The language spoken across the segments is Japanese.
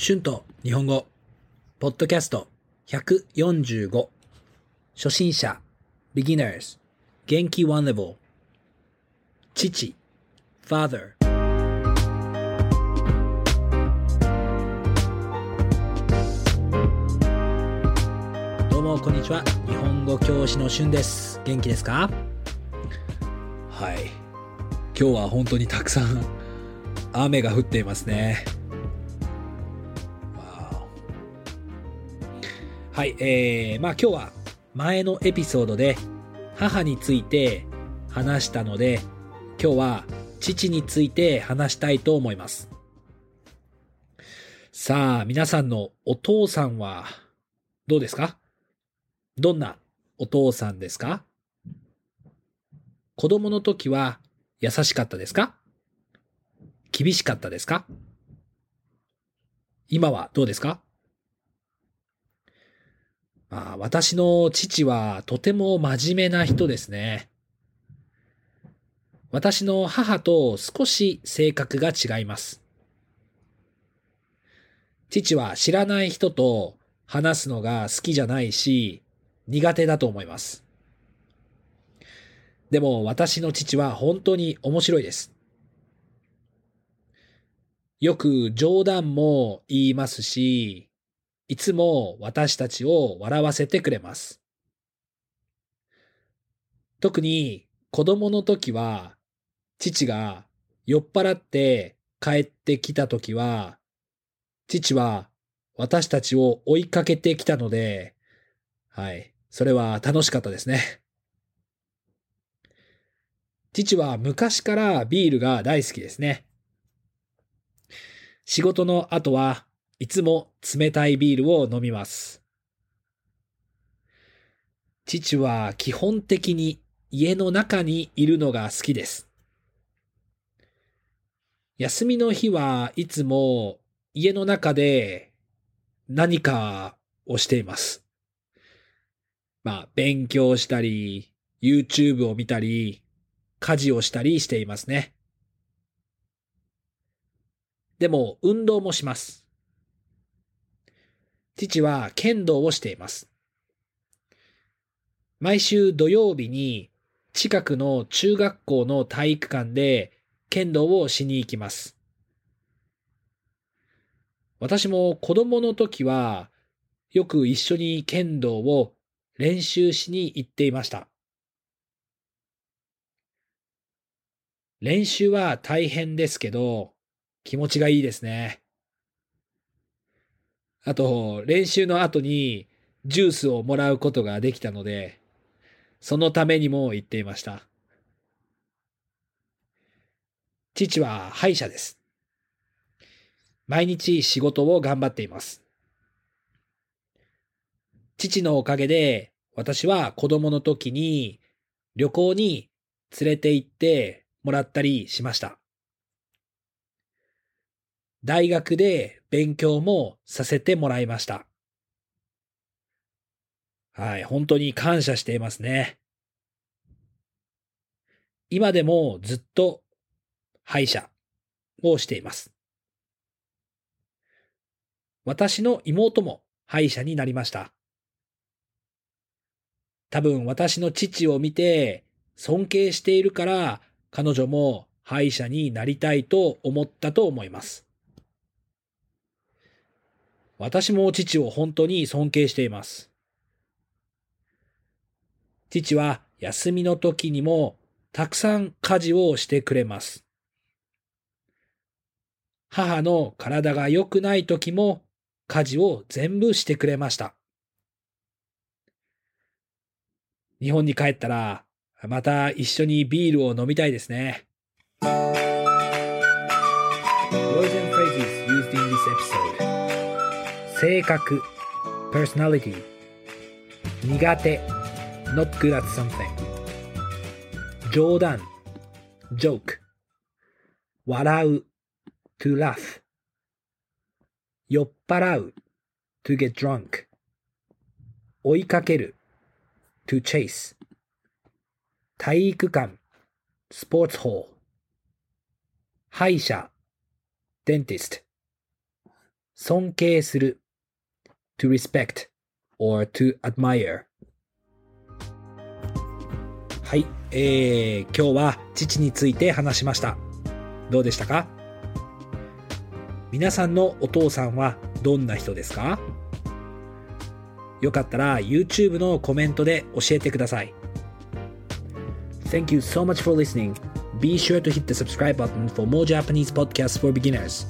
春と日本語、ポッドキャスト145、初心者、beginners、元気 one level、父、father、どうもこんにちは。日本語教師の春です。元気ですか？はい。今日は本当にたくさん雨が降っていますね。はい、えー、まあ今日は前のエピソードで母について話したので、今日は父について話したいと思います。さあ、皆さんのお父さんはどうですか？どんなお父さんですか？子供の時は優しかったですか？厳しかったですか？今はどうですか？あ、私の父はとても真面目な人ですね。私の母と少し性格が違います。父は知らない人と話すのが好きじゃないし、苦手だと思います。でも私の父は本当に面白いです。よく冗談も言いますし、いつも私たちを笑わせてくれます。特に子供の時は、父が酔っ払って帰ってきた時は、父は私たちを追いかけてきたので、はい、それは楽しかったですね。父は昔からビールが大好きですね。仕事の後はいつも冷たいビールを飲みます。父は基本的に家の中にいるのが好きです。休みの日はいつも家の中で何かをしています。まあ、勉強したり、YouTube を見たり、家事をしたりしていますね。でも、運動もします。父は剣道をしています。毎週土曜日に近くの中学校の体育館で剣道をしに行きます。私も子供の時はよく一緒に剣道を練習しに行っていました。練習は大変ですけど、気持ちがいいですね。あと、練習の後にジュースをもらうことができたので、そのためにも行っていました。父は歯医者です。毎日仕事を頑張っています。父のおかげで私は子供の時に旅行に連れて行ってもらったりしました。大学で勉強もさせてもらいました。はい、本当に感謝していますね。今でもずっと歯医者をしています。私の妹も歯医者になりました。多分私の父を見て尊敬しているから彼女も歯医者になりたいと思ったと思います。私も父を本当に尊敬しています。父は休みの時にもたくさん家事をしてくれます。母の体が良くない時も家事を全部してくれました。日本に帰ったらまた一緒にビールを飲みたいですね。性格 personality 苦手 not good at something 冗談 joke 笑う to laugh 酔っ払う to get drunk 追いかける to chase 体育館 sports hall 歯医者 dentist 尊敬する to respect or to admire はい、えー、今日は父について話しました。どうでしたか皆さんのお父さんはどんな人ですかよかったら YouTube のコメントで教えてください。Thank you so much for listening. Be sure to hit the subscribe button for more Japanese podcasts for beginners.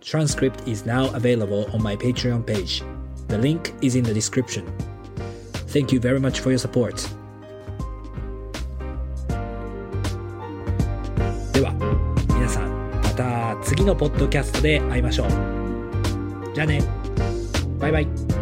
Transcript is now available on my Patreon page. The link is in the description. Thank you very much for your support. では、皆さん、また次のポッドキャストで会いましょう。じゃあね。バイバイ。